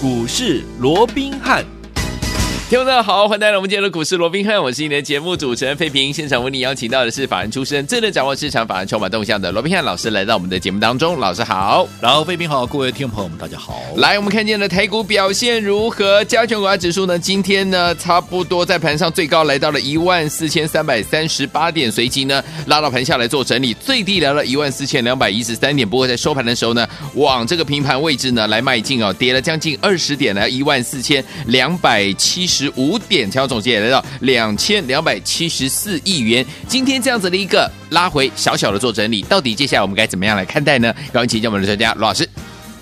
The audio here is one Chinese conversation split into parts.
股市罗宾汉。听众大家好，欢迎来到我们今天的股市罗宾汉，我是你的节目主持人费平。现场为你邀请到的是法人出身、最能掌握市场、法人筹码动向的罗宾汉老师，来到我们的节目当中。老师好，然后费平好，各位听众朋友们大家好。来，我们看见了台股表现如何？加权股价指数呢？今天呢，差不多在盘上最高来到了一万四千三百三十八点，随即呢拉到盘下来做整理，最低来了一万四千两百一十三点。不过在收盘的时候呢，往这个平盘位置呢来迈进哦，跌了将近二十点，来一万四千两百七十十五点。成交总值也来到两千两百七十四亿元。今天这样子的一个拉回，小小的做整理，到底接下来我们该怎么样来看待呢？赶紧请教我们的专家罗老师。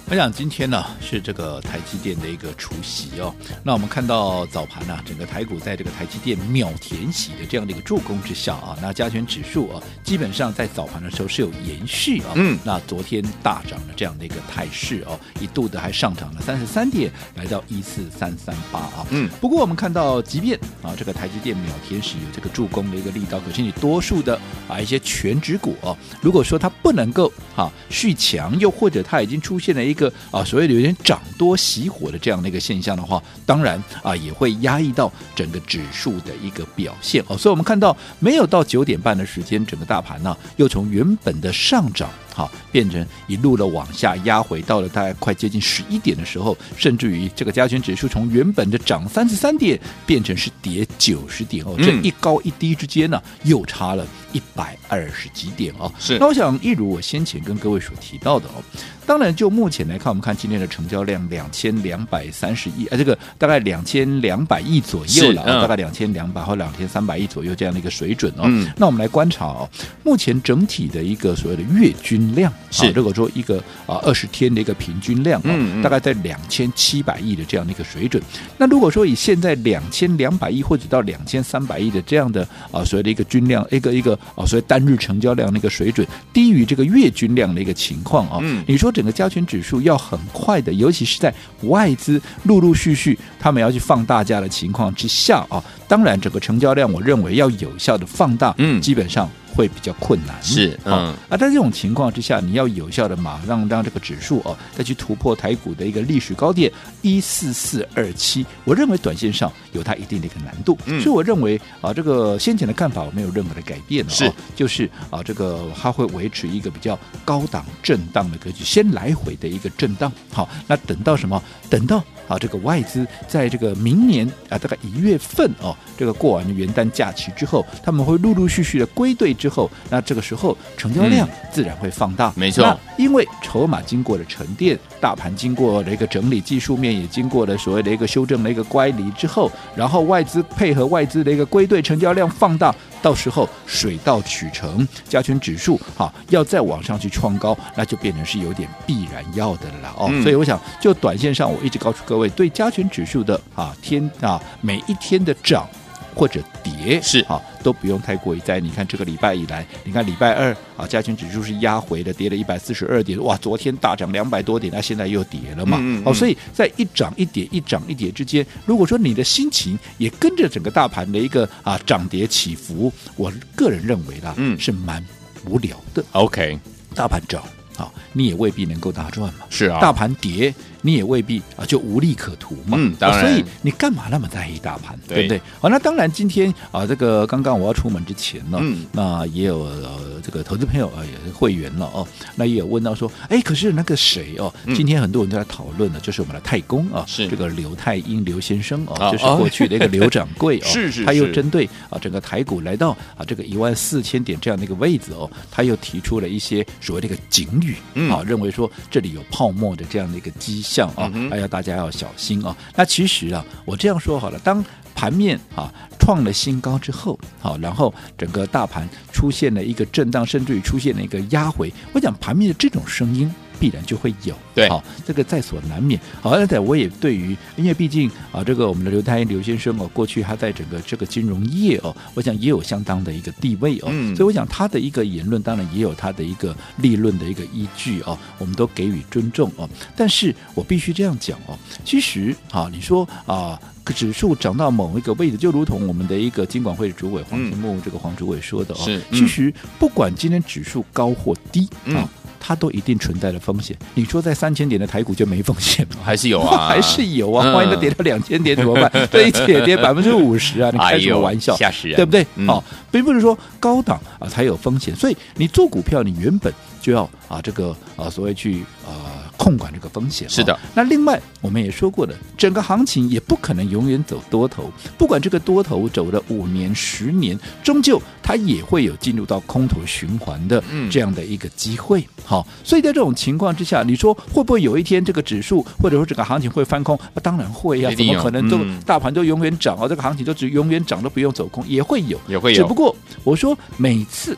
我想今天呢是这个台积电的一个除夕哦，那我们看到早盘呢、啊，整个台股在这个台积电秒填息的这样的一个助攻之下啊，那加权指数啊，基本上在早盘的时候是有延续啊，嗯，那昨天大涨的这样的一个态势哦，一度的还上涨了三十三点，来到一四三三八啊，嗯，不过我们看到，即便啊这个台积电秒填息有这个助攻的一个力道，可是你多数的啊一些全指股哦，如果说它不能够啊续强，又或者它已经出现了一个啊，所谓的有点涨多熄火的这样的一个现象的话，当然啊也会压抑到整个指数的一个表现哦。所以我们看到没有到九点半的时间，整个大盘呢又从原本的上涨。好，变成一路的往下压回，到了大概快接近十一点的时候，甚至于这个加权指数从原本的涨三十三点，变成是跌九十点哦，这一高一低之间呢，又差了一百二十几点哦。是，那我想，一如我先前跟各位所提到的哦，当然就目前来看，我们看今天的成交量两千两百三十亿，呃，这个大概两千两百亿左右了，大概两千两百或两千三百亿左右这样的一个水准哦。嗯，那我们来观察哦，目前整体的一个所谓的月均。量是，如果说一个啊二十天的一个平均量，嗯，大概在两千七百亿的这样的一个水准。那如果说以现在两千两百亿或者到两千三百亿的这样的啊所谓的一个均量，一个一个啊所谓单日成交量的一个水准，低于这个月均量的一个情况啊，嗯，你说整个加权指数要很快的，尤其是在外资陆陆续续他们要去放大假的情况之下啊，当然整个成交量我认为要有效的放大，嗯，基本上。会比较困难，是嗯。啊，在这种情况之下，你要有效的马上让这个指数哦再去突破台股的一个历史高点一四四二七，我认为短线上有它一定的一个难度，嗯、所以我认为啊，这个先前的看法我没有任何的改变是、哦，就是啊，这个它会维持一个比较高档震荡的格局，先来回的一个震荡，好，那等到什么？等到。啊，这个外资在这个明年啊，大概一月份哦，这个过完元旦假期之后，他们会陆陆续续的归队之后，那这个时候成交量自然会放大。嗯、没错，因为筹码经过了沉淀，大盘经过了一个整理，技术面也经过了所谓的一个修正的一个乖离之后，然后外资配合外资的一个归队，成交量放大。到时候水到渠成，加权指数哈要再往上去创高，那就变成是有点必然要的了哦。嗯、所以我想，就短线上，我一直告诉各位，对加权指数的啊天啊每一天的涨。或者跌是啊，都不用太过于在。你看这个礼拜以来，你看礼拜二啊，加权指数是压回的，跌了一百四十二点。哇，昨天大涨两百多点，那现在又跌了嘛。嗯嗯嗯哦，所以在一涨一跌、一涨一跌之间，如果说你的心情也跟着整个大盘的一个啊涨跌起伏，我个人认为啦，嗯，是蛮无聊的。OK，大盘涨啊，你也未必能够大赚嘛。是啊，大盘跌。你也未必啊，就无利可图嘛。嗯，当然。所以你干嘛那么在意大盘，对，对不对？好，那当然，今天啊，这个刚刚我要出门之前呢，嗯，那也有、呃、这个投资朋友啊，也是会员了哦，那也有问到说，哎，可是那个谁哦，今天很多人都在讨论呢，就是我们的太公啊，是。这个刘太英刘先生哦，就是过去的一个刘掌柜哦，是是，他又针对啊整个台股来到啊这个一万四千点这样的一个位置哦，他又提出了一些所谓的一个警语，嗯，啊，认为说这里有泡沫的这样的一个迹象。啊，还要大家要小心啊。那其实啊，我这样说好了，当盘面啊创了新高之后，好，然后整个大盘出现了一个震荡，甚至于出现了一个压回，我讲盘面的这种声音。必然就会有，对，好，这个在所难免。好，而且我也对于，因为毕竟啊，这个我们的刘太刘先生哦，过去他在整个这个金融业哦，我想也有相当的一个地位哦，嗯，所以我想他的一个言论，当然也有他的一个立论的一个依据哦，我们都给予尊重哦。但是我必须这样讲哦，其实啊，你说啊，指数涨到某一个位置，就如同我们的一个金管会主委黄金木这个黄主委说的哦，是，其实不管今天指数高或低啊。它都一定存在的风险。你说在三千点的台股就没风险吗？还是有啊，还是有啊。万一它跌到两千点怎么办？这一跌跌百分之五十啊！你开什么玩笑？吓死人，对不对？嗯、哦，并不是说高档啊才有风险，所以你做股票，你原本就要啊这个啊所谓去啊。控管这个风险是的。那另外我们也说过的，整个行情也不可能永远走多头，不管这个多头走了五年、十年，终究它也会有进入到空头循环的这样的一个机会。好，所以在这种情况之下，你说会不会有一天这个指数或者说整个行情会翻空？啊，当然会呀，怎么可能都大盘都永远涨啊？这个行情都只永远涨都不用走空，也会有，也会有。只不过我说每次。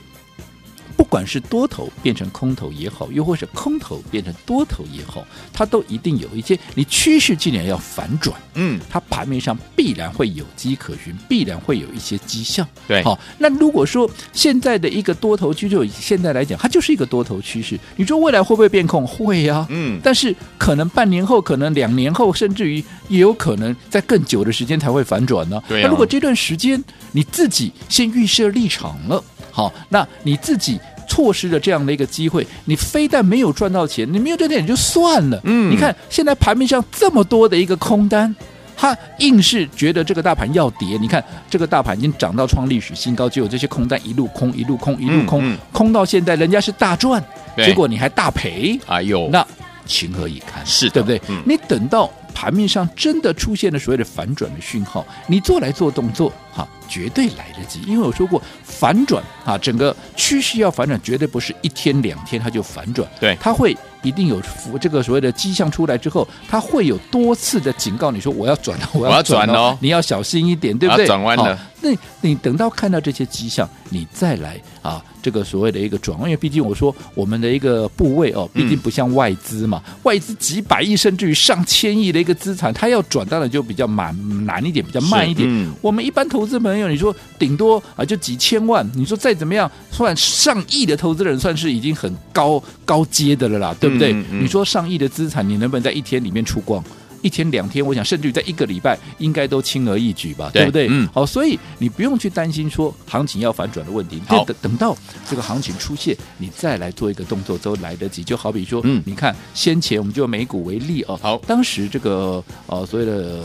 不管是多头变成空头也好，又或是空头变成多头也好，它都一定有一些你趋势既然要反转，嗯，它盘面上必然会有迹可循，必然会有一些迹象。对，好，那如果说现在的一个多头趋势，以现在来讲，它就是一个多头趋势，你说未来会不会变空？会呀，嗯，但是可能半年后，可能两年后，甚至于也有可能在更久的时间才会反转呢。对，那如果这段时间你自己先预设立场了。好，那你自己错失了这样的一个机会，你非但没有赚到钱，你没有赚到钱就算了。嗯，你看现在盘面上这么多的一个空单，他硬是觉得这个大盘要跌。你看这个大盘已经涨到创历史新高，就有这些空单一路空，一路空，一路空，嗯嗯、空到现在人家是大赚，结果你还大赔。哎呦，那情何以堪？是对不对？嗯、你等到盘面上真的出现了所谓的反转的讯号，你做来做动作，哈。绝对来得及，因为我说过反转啊，整个趋势要反转，绝对不是一天两天它就反转，对，它会一定有这个所谓的迹象出来之后，它会有多次的警告你说我要转了，我要转了，哦，你要小心一点，对不对？转弯了，那你等到看到这些迹象，你再来啊，这个所谓的一个转弯，因为毕竟我说我们的一个部位哦，毕竟不像外资嘛，嗯、外资几百亿甚至于上千亿的一个资产，它要转当然就比较难难一点，比较慢一点。嗯、我们一般投资朋友。你说顶多啊，就几千万。你说再怎么样，算上亿的投资人，算是已经很高高阶的了啦，对不对？嗯嗯、你说上亿的资产，你能不能在一天里面出光？一天两天，我想甚至于在一个礼拜，应该都轻而易举吧，对，对不对？嗯，好，所以你不用去担心说行情要反转的问题。好，等等到这个行情出现，你再来做一个动作都来得及。就好比说，嗯，你看先前我们就美股为例哦，好，当时这个呃所谓的。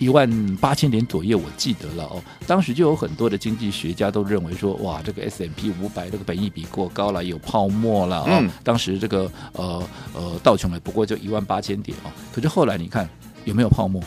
一万八千点左右，我记得了哦。当时就有很多的经济学家都认为说，哇，这个 S M P 五百这个本益比过高了，有泡沫了啊。嗯、当时这个呃呃道琼也，不过就一万八千点哦。可是后来你看有没有泡沫？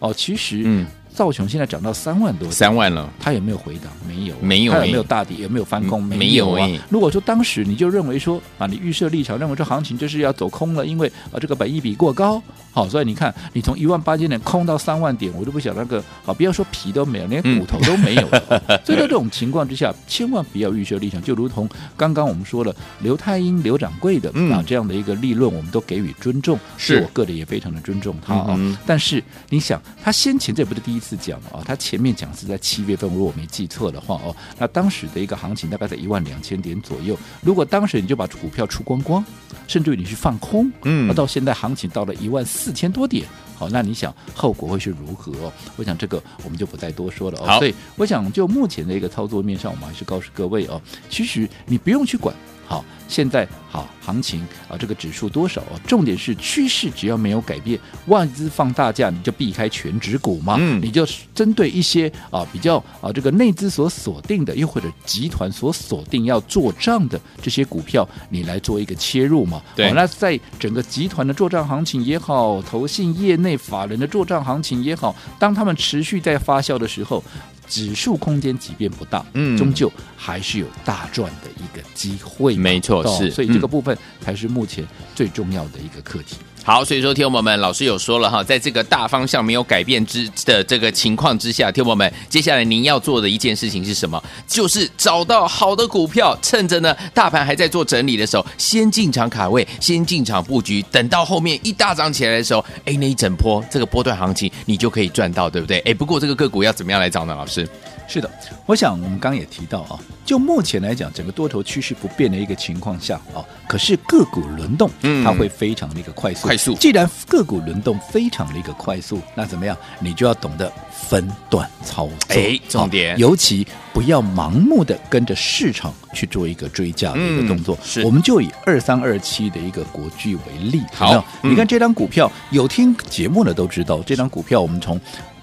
哦，其实嗯。道琼现在涨到三万多，三万了，它有没有回档？没有，没有，它有没有大底？有没有翻空？没有啊。如果说当时你就认为说啊，你预设立场认为这行情就是要走空了，因为啊这个本益比过高，好，所以你看你从一万八千点空到三万点，我都不晓得那个啊，不要说皮都没有，连骨头都没有了。嗯、所以在这种情况之下，千万不要预设立场，就如同刚刚我们说了，刘太英刘掌柜的啊这样的一个立论，我们都给予尊重，是我个人也非常的尊重他啊。嗯、但是你想，他先前这不是第一次。是讲啊，他前面讲是在七月份，如果我没记错的话哦，那当时的一个行情大概在一万两千点左右。如果当时你就把股票出光光，甚至于你去放空，嗯，那到现在行情到了一万四千多点，好，那你想后果会是如何？我想这个我们就不再多说了哦。所以我想就目前的一个操作面上，我们还是告诉各位哦，其实你不用去管。好，现在好行情啊，这个指数多少啊？重点是趋势，只要没有改变，外资放大假，你就避开全指股嘛。嗯，你就针对一些啊比较啊这个内资所锁定的，又或者集团所锁定要做账的这些股票，你来做一个切入嘛。对，那在整个集团的做账行情也好，投信业内法人的做账行情也好，当他们持续在发酵的时候。指数空间即便不大，嗯，终究还是有大赚的一个机会。没错，是，所以这个部分才是目前最重要的一个课题。好，所以说，听众朋友们，老师有说了哈，在这个大方向没有改变之的这个情况之下，听众朋友们，接下来您要做的一件事情是什么？就是找到好的股票，趁着呢大盘还在做整理的时候，先进场卡位，先进场布局，等到后面一大涨起来的时候，哎，那一整波这个波段行情你就可以赚到，对不对？哎，不过这个个股要怎么样来找呢？老师？是的，我想我们刚刚也提到啊，就目前来讲，整个多头趋势不变的一个情况下啊，可是个股轮动，嗯，它会非常的一个快速。快速。既然个股轮动非常的一个快速，那怎么样？你就要懂得分段操作。哎，重点，尤其不要盲目的跟着市场去做一个追价的一个动作。嗯、是，我们就以二三二七的一个国巨为例。好，你看这张股票，有听节目的都知道，这张股票我们从。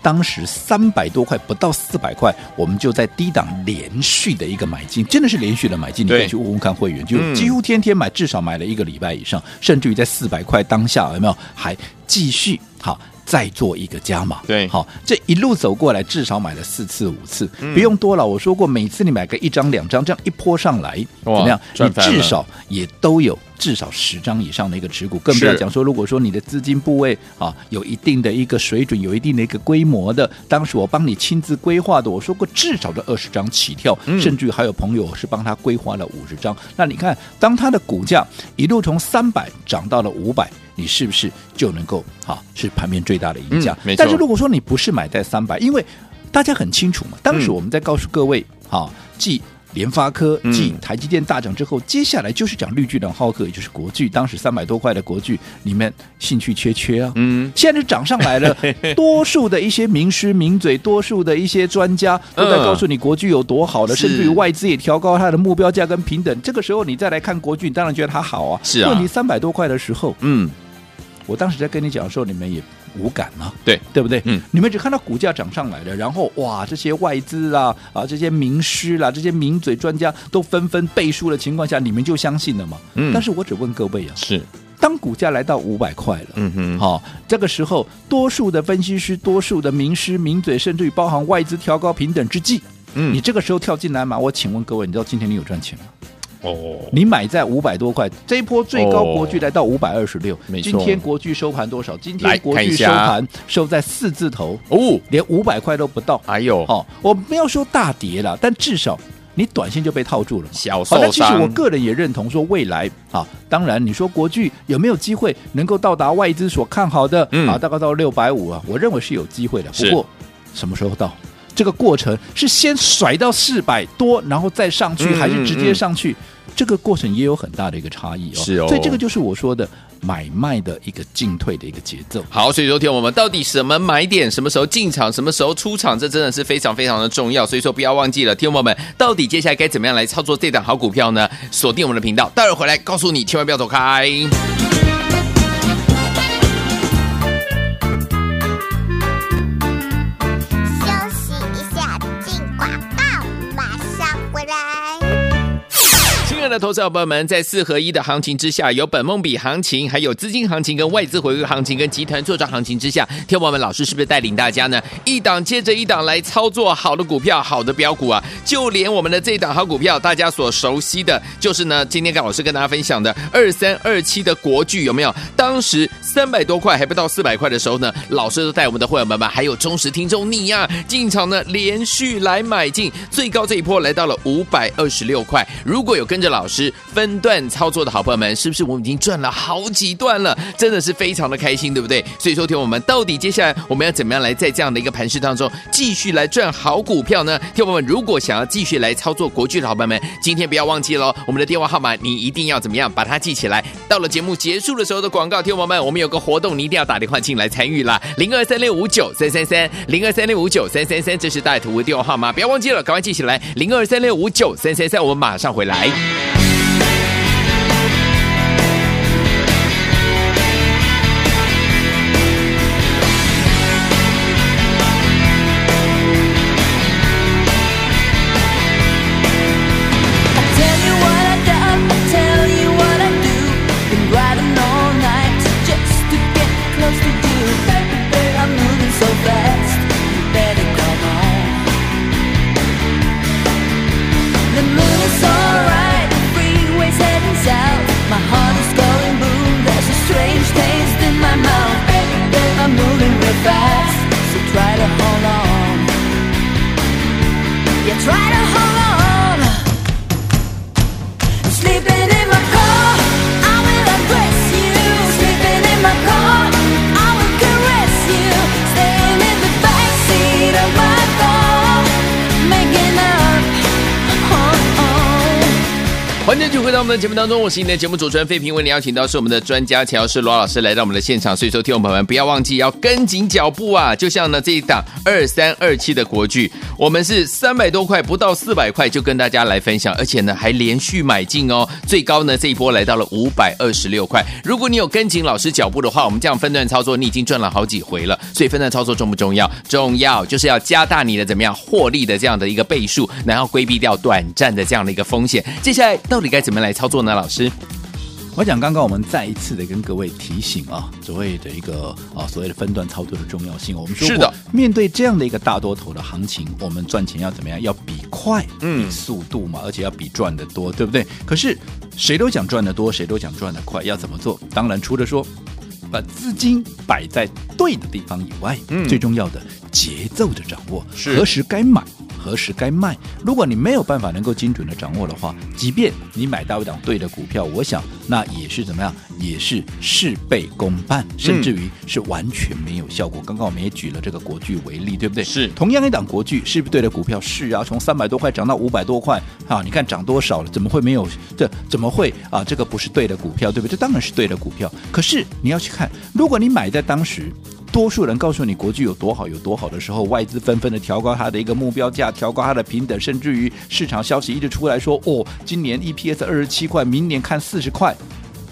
当时三百多块不到四百块，我们就在低档连续的一个买进，真的是连续的买进。你可以去问问看会员，就几乎天天买，至少买了一个礼拜以上，甚至于在四百块当下有没有还继续好？再做一个加码，对，好，这一路走过来，至少买了四次五次，嗯、不用多了。我说过，每次你买个一张两张，这样一波上来，怎么样？你至少也都有至少十张以上的一个持股，更不要讲说，如果说你的资金部位啊有一定的一个水准，有一定的一个规模的，当时我帮你亲自规划的，我说过至少的二十张起跳，嗯、甚至还有朋友是帮他规划了五十张。那你看，当他的股价一路从三百涨到了五百。你是不是就能够好是盘面最大的赢家？嗯、但是如果说你不是买在三百，因为大家很清楚嘛，当时我们在告诉各位，好、嗯，继联发科、继台积电大涨之后，嗯、接下来就是讲绿巨人浩克，也就是国巨，当时三百多块的国巨，你们兴趣缺缺啊？嗯，现在是涨上来了，多数的一些名师名嘴，多数的一些专家都在告诉你国巨有多好了，呃、甚至于外资也调高它的目标价跟平等。这个时候你再来看国巨，你当然觉得它好啊。是啊，问题三百多块的时候，嗯。我当时在跟你讲的时候，你们也无感啊，对对不对？嗯，你们只看到股价涨上来了，然后哇，这些外资啦啊，这些名师啦，这些名嘴专家都纷纷背书的情况下，你们就相信了吗？嗯，但是我只问各位啊，是当股价来到五百块了，嗯哼，好、哦，这个时候多数的分析师、多数的名师名嘴，甚至于包含外资调高平等之际，嗯，你这个时候跳进来吗？我请问各位，你知道今天你有赚钱吗？哦，你买在五百多块，这一波最高国巨来到五百二十六，没错。今天国巨收盘多少？今天国巨收盘收在四字头哦，连五百块都不到。哎呦，哦，我没有说大跌了，但至少你短线就被套住了。小受伤。但其实我个人也认同说，未来啊，当然你说国巨有没有机会能够到达外资所看好的、嗯、啊，大概到六百五啊，我认为是有机会的。不过什么时候到？这个过程是先甩到四百多，然后再上去，嗯、还是直接上去？这个过程也有很大的一个差异哦，是哦，所以这个就是我说的买卖的一个进退的一个节奏。好，所以昨天我们到底什么买点，什么时候进场，什么时候出场，这真的是非常非常的重要。所以说不要忘记了，听众们到底接下来该怎么样来操作这档好股票呢？锁定我们的频道，待会儿回来告诉你，千万不要走开。的投资者朋友们，在四合一的行情之下，有本梦比行情，还有资金行情跟外资回归行情跟集团作战行情之下，天王们老师是不是带领大家呢？一档接着一档来操作好的股票，好的标股啊！就连我们的这一档好股票，大家所熟悉的，就是呢，今天跟老师跟大家分享的二三二七的国巨有没有？当时三百多块还不到四百块的时候呢，老师都带我们的会员们们，还有忠实听众你呀、进场呢连续来买进，最高这一波来到了五百二十六块。如果有跟着老老师分段操作的好朋友们，是不是我们已经赚了好几段了？真的是非常的开心，对不对？所以说，听我们到底接下来我们要怎么样来在这样的一个盘势当中继续来赚好股票呢？听我们如果想要继续来操作国剧的好朋友们，今天不要忘记了我们的电话号码，你一定要怎么样把它记起来。到了节目结束的时候的广告，听我们，我们有个活动，你一定要打电话进来参与啦。零二三六五九三三三，零二三六五九三三三，这是大图的电话号码，不要忘记了，赶快记起来。零二三六五九三三三，我们马上回来。到我们的节目当中，我是你的节目主持人费平，为你邀请到是我们的专家乔师罗老师来到我们的现场，所以说听众朋友们不要忘记要跟紧脚步啊！就像呢这一档二三二七的国剧，我们是三百多块不到四百块就跟大家来分享，而且呢还连续买进哦，最高呢这一波来到了五百二十六块。如果你有跟紧老师脚步的话，我们这样分段操作，你已经赚了好几回了。所以分段操作重不重要？重要，就是要加大你的怎么样获利的这样的一个倍数，然后规避掉短暂的这样的一个风险。接下来到底该怎么来来操作呢？老师，我讲刚刚我们再一次的跟各位提醒啊，所谓的一个啊所谓的分段操作的重要性。我们说过，是的，面对这样的一个大多头的行情，我们赚钱要怎么样？要比快，嗯，比速度嘛，而且要比赚的多，对不对？可是谁都想赚的多，谁都想赚的快，要怎么做？当然，除了说把资金摆在对的地方以外，嗯，最重要的节奏的掌握，是何时该买。何时该卖？如果你没有办法能够精准的掌握的话，即便你买到一档对的股票，我想那也是怎么样？也是事倍功半，甚至于是完全没有效果。嗯、刚刚我们也举了这个国剧为例，对不对？是同样一档国剧，是不是对的股票？是啊，从三百多块涨到五百多块，啊，你看涨多少了？怎么会没有？这怎么会啊？这个不是对的股票，对不对？这当然是对的股票。可是你要去看，如果你买在当时。多数人告诉你国巨有多好有多好的时候，外资纷纷的调高它的一个目标价，调高它的平等，甚至于市场消息一直出来说，哦，今年 EPS 二十七块，明年看四十块。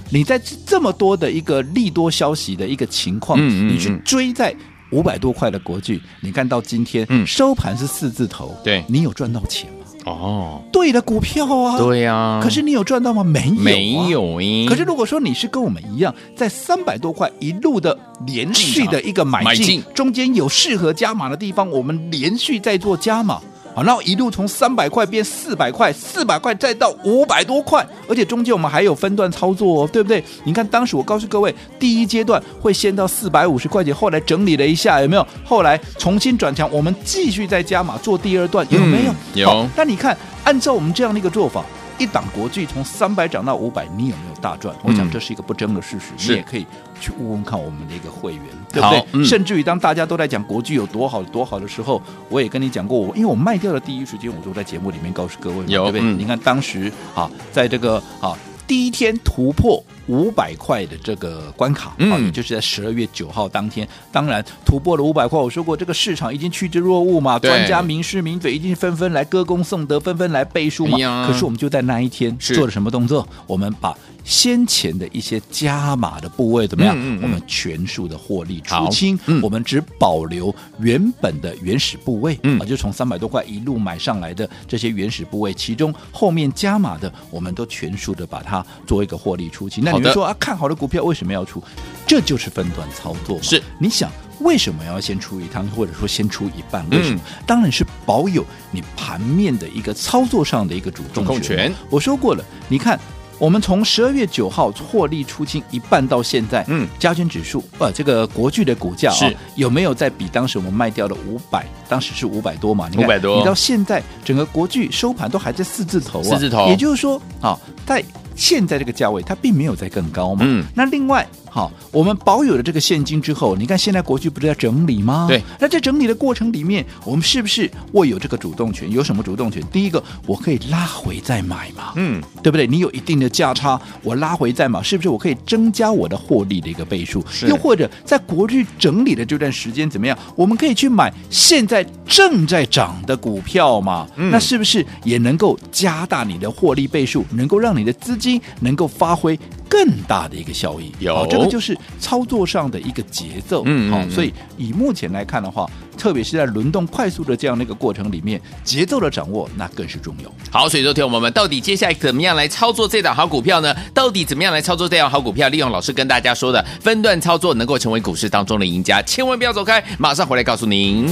你在这么多的一个利多消息的一个情况，嗯嗯嗯，你去追在五百多块的国巨，你看到今天收盘是四字头，对，你有赚到钱吗？哦，对的股票啊，对呀、啊。可是你有赚到吗？没有、啊，没有。可是如果说你是跟我们一样，在三百多块一路的连续的一个买进，中间有适合加码的地方，我们连续在做加码。好，然后一路从三百块变四百块，四百块再到五百多块，而且中间我们还有分段操作哦，对不对？你看当时我告诉各位，第一阶段会先到四百五十块钱，后来整理了一下，有没有？后来重新转强，我们继续再加码做第二段，有没有？嗯、有。那你看，按照我们这样的一个做法。一档国剧从三百涨到五百，你有没有大赚？我想这是一个不争的事实，嗯、你也可以去问问看我们的一个会员，对不对？嗯、甚至于当大家都在讲国剧有多好多好的时候，我也跟你讲过，我因为我卖掉的第一时间，我都在节目里面告诉各位，对不对？嗯、你看当时啊，在这个啊。第一天突破五百块的这个关卡，嗯，也就是在十二月九号当天，当然突破了五百块。我说过，这个市场已经趋之若鹜嘛，专家名师名嘴已经纷纷来歌功颂德，纷纷来背书嘛。哎、可是我们就在那一天做了什么动作？我们把。先前的一些加码的部位怎么样？嗯嗯嗯、我们全数的获利出清，嗯、我们只保留原本的原始部位，嗯、啊，就从三百多块一路买上来的这些原始部位，其中后面加码的，我们都全数的把它做一个获利出清。那你们说啊，看好的股票为什么要出？这就是分段操作。是，你想为什么要先出一趟，或者说先出一半？为什么？嗯、当然是保有你盘面的一个操作上的一个主动权。我说过了，你看。我们从十二月九号获利出清一半到现在，嗯，加权指数，呃，这个国巨的股价啊，是有没有在比当时我们卖掉的五百，当时是五百多嘛？五百多，你到现在整个国巨收盘都还在四字头啊，四字头，也就是说啊，在现在这个价位，它并没有在更高嘛。嗯，那另外。好，我们保有了这个现金之后，你看现在国巨不是在整理吗？对，那在整理的过程里面，我们是不是握有这个主动权？有什么主动权？第一个，我可以拉回再买嘛，嗯，对不对？你有一定的价差，我拉回再买，是不是我可以增加我的获利的一个倍数？又或者在国巨整理的这段时间怎么样？我们可以去买现在正在涨的股票嘛？嗯，那是不是也能够加大你的获利倍数，能够让你的资金能够发挥更大的一个效益？有这个。就是操作上的一个节奏，嗯，好，所以以目前来看的话，特别是在轮动快速的这样的一个过程里面，节奏的掌握那更是重要。好，所以说，听我们到底接下来怎么样来操作这档好股票呢？到底怎么样来操作这样好股票？利用老师跟大家说的分段操作，能够成为股市当中的赢家，千万不要走开，马上回来告诉您。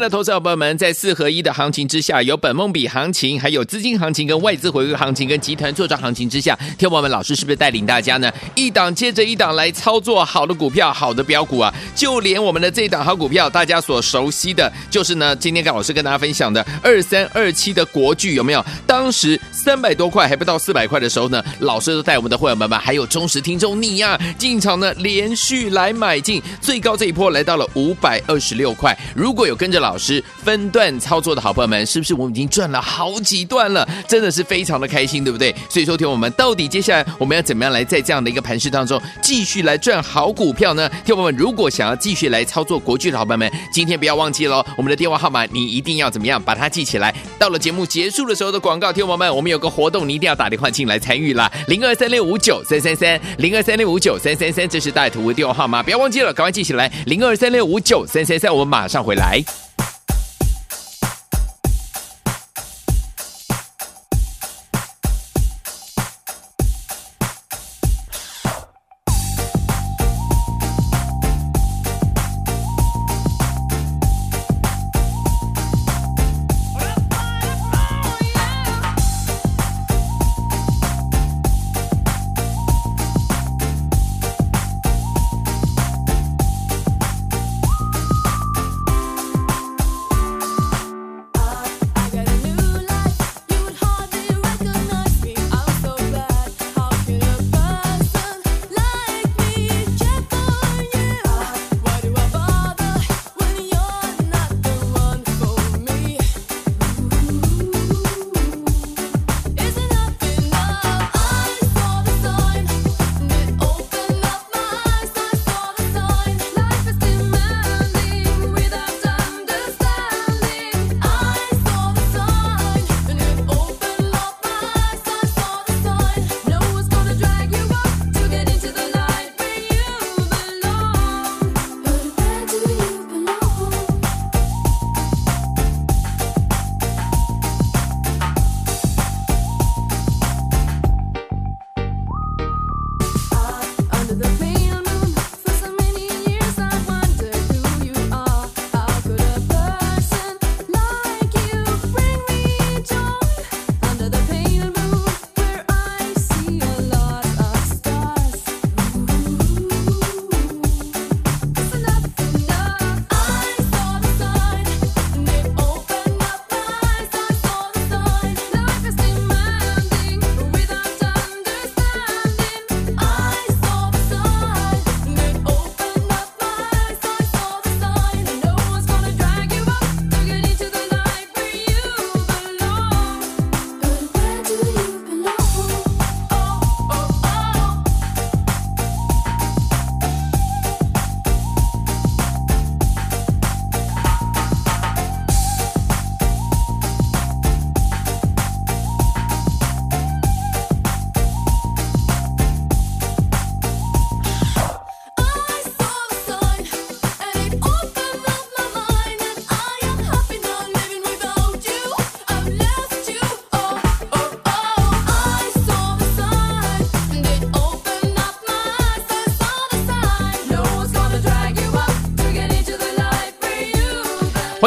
的投资者朋友们，在四合一的行情之下，有本梦比行情，还有资金行情跟外资回归行情跟集团作战行情之下，天王们老师是不是带领大家呢？一档接着一档来操作好的股票、好的标股啊！就连我们的这一档好股票，大家所熟悉的，就是呢，今天跟老师跟大家分享的二三二七的国巨有没有？当时三百多块还不到四百块的时候呢，老师都带我们的会员们们，还有忠实听众你呀、进场呢连续来买进，最高这一波来到了五百二十六块。如果有跟着老老师分段操作的好朋友们，是不是我们已经赚了好几段了？真的是非常的开心，对不对？所以说，听我们到底接下来我们要怎么样来在这样的一个盘势当中继续来赚好股票呢？听我们，如果想要继续来操作国剧的好朋友们，今天不要忘记了我们的电话号码，你一定要怎么样把它记起来。到了节目结束的时候的广告，听我们，我们有个活动，你一定要打电话进来参与啦。零二三六五九三三三，零二三六五九三三三，这是大图的电话号码，不要忘记了，赶快记起来，零二三六五九三三三，我们马上回来。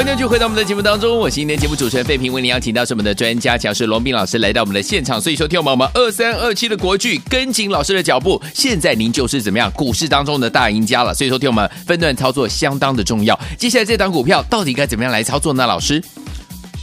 今天就回到我们的节目当中，我是今天节目主持人费平，为您邀请到是我们的专家讲师龙斌老师来到我们的现场，所以说听我们二三二七的国剧跟紧老师的脚步，现在您就是怎么样股市当中的大赢家了，所以说听我们分段操作相当的重要，接下来这档股票到底该怎么样来操作呢？老师，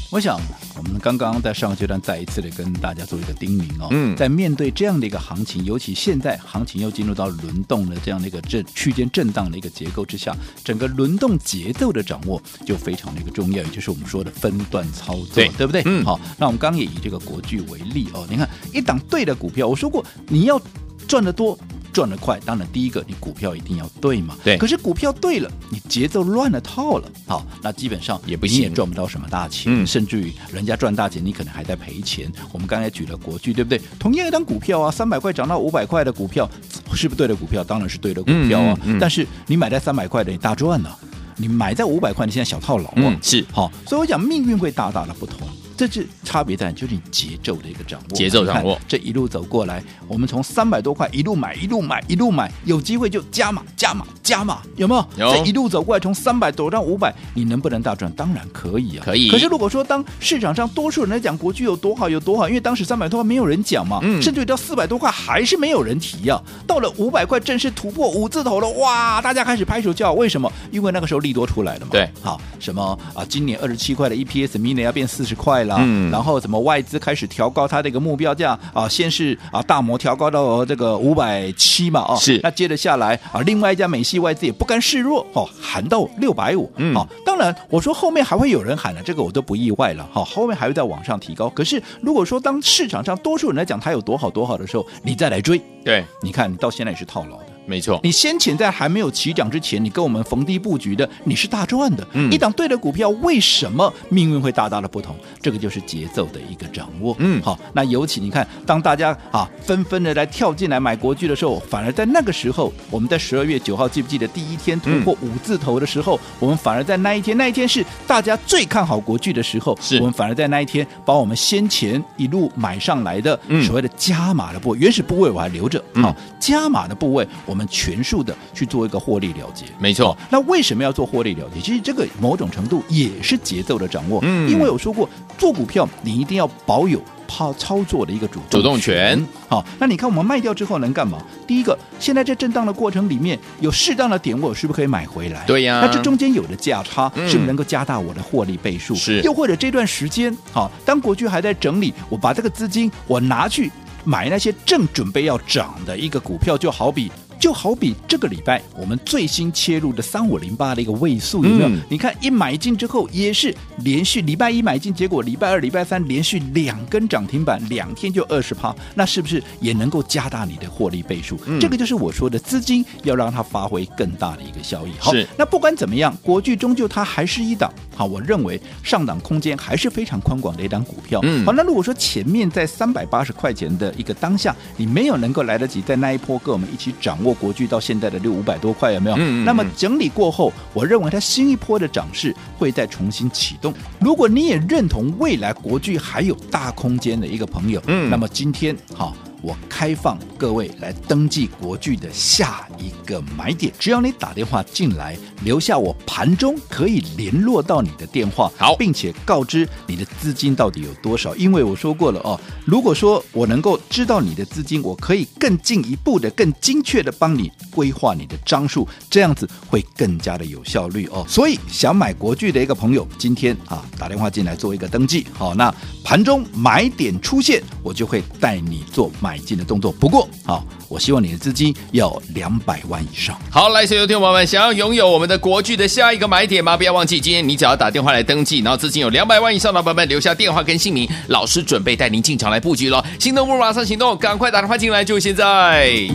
我想。我们刚刚在上个阶段再一次的跟大家做一个叮咛哦，嗯，在面对这样的一个行情，尤其现在行情又进入到轮动的这样的一个震区间震荡的一个结构之下，整个轮动节奏的掌握就非常的一个重要，也就是我们说的分段操作，对，对不对？嗯，好，那我们刚刚也以这个国巨为例哦，你看一档对的股票，我说过你要赚得多。赚得快，当然第一个你股票一定要对嘛。对。可是股票对了，你节奏乱了套了，好，那基本上也不行，你也赚不到什么大钱。嗯。甚至于人家赚大钱，你可能还在赔钱。我们刚才举了国巨，对不对？同样一张股票啊，三百块涨到五百块的股票，是不是对的股票？当然是对的股票啊。嗯嗯嗯。但是你买在三百块的，你大赚呢、啊；你买在五百块，你现在小套牢啊。嗯。是。好，所以我讲命运会大大的不同。这是差别在就是你节奏的一个掌握，节奏掌握。这一路走过来，我们从三百多块一路买，一路买，一路买，有机会就加码，加码，加码，有没有？有。这一路走过来，从三百走到五百，你能不能大赚？当然可以啊，可以。可是如果说当市场上多数人来讲国巨有多好有多好，因为当时三百多块没有人讲嘛，嗯，甚至于到四百多块还是没有人提啊。到了五百块正式突破五字头了，哇，大家开始拍手叫，为什么？因为那个时候利多出来了嘛。对，好，什么啊？今年二十七块的 EPS，明年要变四十块了。嗯，然后什么外资开始调高它的一个目标价啊？先是啊大摩调高到这个五百七嘛，哦，是。那接着下来啊，另外一家美系外资也不甘示弱，哦，喊到六百五。嗯，好，当然我说后面还会有人喊的，这个我都不意外了。好，后面还会再往上提高。可是如果说当市场上多数人来讲它有多好多好的时候，你再来追，对，你看你到现在也是套牢的。没错，你先前在还没有起涨之前，你跟我们逢低布局的，你是大赚的。嗯，一档对的股票，为什么命运会大大的不同？这个就是节奏的一个掌握。嗯，好，那尤其你看，当大家啊纷纷的来跳进来买国剧的时候，反而在那个时候，我们在十二月九号记不记得第一天突破五字头的时候，嗯、我们反而在那一天，那一天是大家最看好国剧的时候，是我们反而在那一天把我们先前一路买上来的所谓的加码的部位，嗯、原始部位我还留着。好、嗯，加码的部位我们。全数的去做一个获利了结，没错。那为什么要做获利了结？其实这个某种程度也是节奏的掌握。嗯，因为我说过，做股票你一定要保有操操作的一个主动主动权。好，那你看我们卖掉之后能干嘛？第一个，现在在震荡的过程里面有适当的点位，我是不是可以买回来？对呀。那这中间有的价差，是不是能够加大我的获利倍数？是。又或者这段时间，好，当国巨还在整理，我把这个资金我拿去买那些正准备要涨的一个股票，就好比。就好比这个礼拜我们最新切入的三五零八的一个位数有没有？嗯、你看一买进之后也是连续礼拜一买进，结果礼拜二、礼拜三连续两根涨停板，两天就二十趴，那是不是也能够加大你的获利倍数？嗯、这个就是我说的资金要让它发挥更大的一个效益。好，那不管怎么样，国巨终究它还是一档好，我认为上档空间还是非常宽广的一档股票。嗯，好，那如果说前面在三百八十块钱的一个当下，你没有能够来得及在那一波跟我们一起掌握。国巨到现在的六五百多块有没有？嗯嗯嗯，那么整理过后，我认为它新一波的涨势会再重新启动。如果你也认同未来国巨还有大空间的一个朋友，嗯，那么今天好。我开放各位来登记国剧的下一个买点，只要你打电话进来，留下我盘中可以联络到你的电话，好，并且告知你的资金到底有多少。因为我说过了哦，如果说我能够知道你的资金，我可以更进一步的、更精确的帮你规划你的张数，这样子会更加的有效率哦。所以想买国剧的一个朋友，今天啊打电话进来做一个登记，好，那盘中买点出现，我就会带你做买。买进的动作，不过好，我希望你的资金要两百万以上。好，来，所有听众朋友们，想要拥有我们的国剧的下一个买点吗？不要忘记，今天你只要打电话来登记，然后资金有两百万以上的朋友们，留下电话跟姓名，老师准备带您进场来布局了。心动不如马上行动，赶快打电话进来，就现在。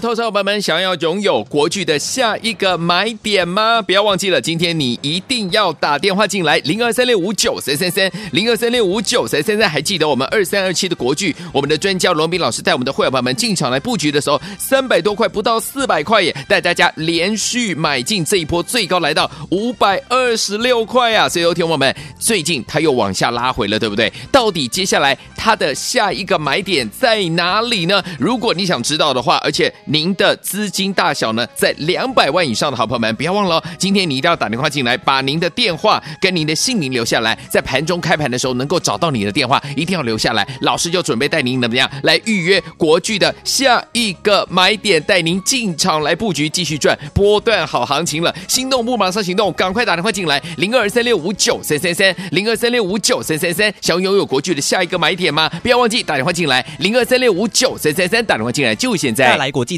投资伙伴们，想要拥有国巨的下一个买点吗？不要忘记了，今天你一定要打电话进来，零二三六五九三三三，零二三六五九三三三。还记得我们二三二七的国巨，我们的专家罗斌老师带我们的会员朋友们进场来布局的时候，三百多块不到四百块耶，带大家连续买进这一波，最高来到五百二十六块啊！所以，有听我们最近它又往下拉回了，对不对？到底接下来它的下一个买点在哪里呢？如果你想知道的话，而且您的资金大小呢，在两百万以上的好朋友们，不要忘了哦，今天你一定要打电话进来，把您的电话跟您的姓名留下来，在盘中开盘的时候能够找到你的电话，一定要留下来，老师就准备带您怎么样来预约国巨的下一个买点，带您进场来布局，继续赚波段好行情了。心动不马上行动，赶快打电话进来，零二三六五九三三三，零二三六五九三三三，想拥有国巨的下一个买点吗？不要忘记打电话进来，零二三六五九三三三，打电话进来就现在。来国际。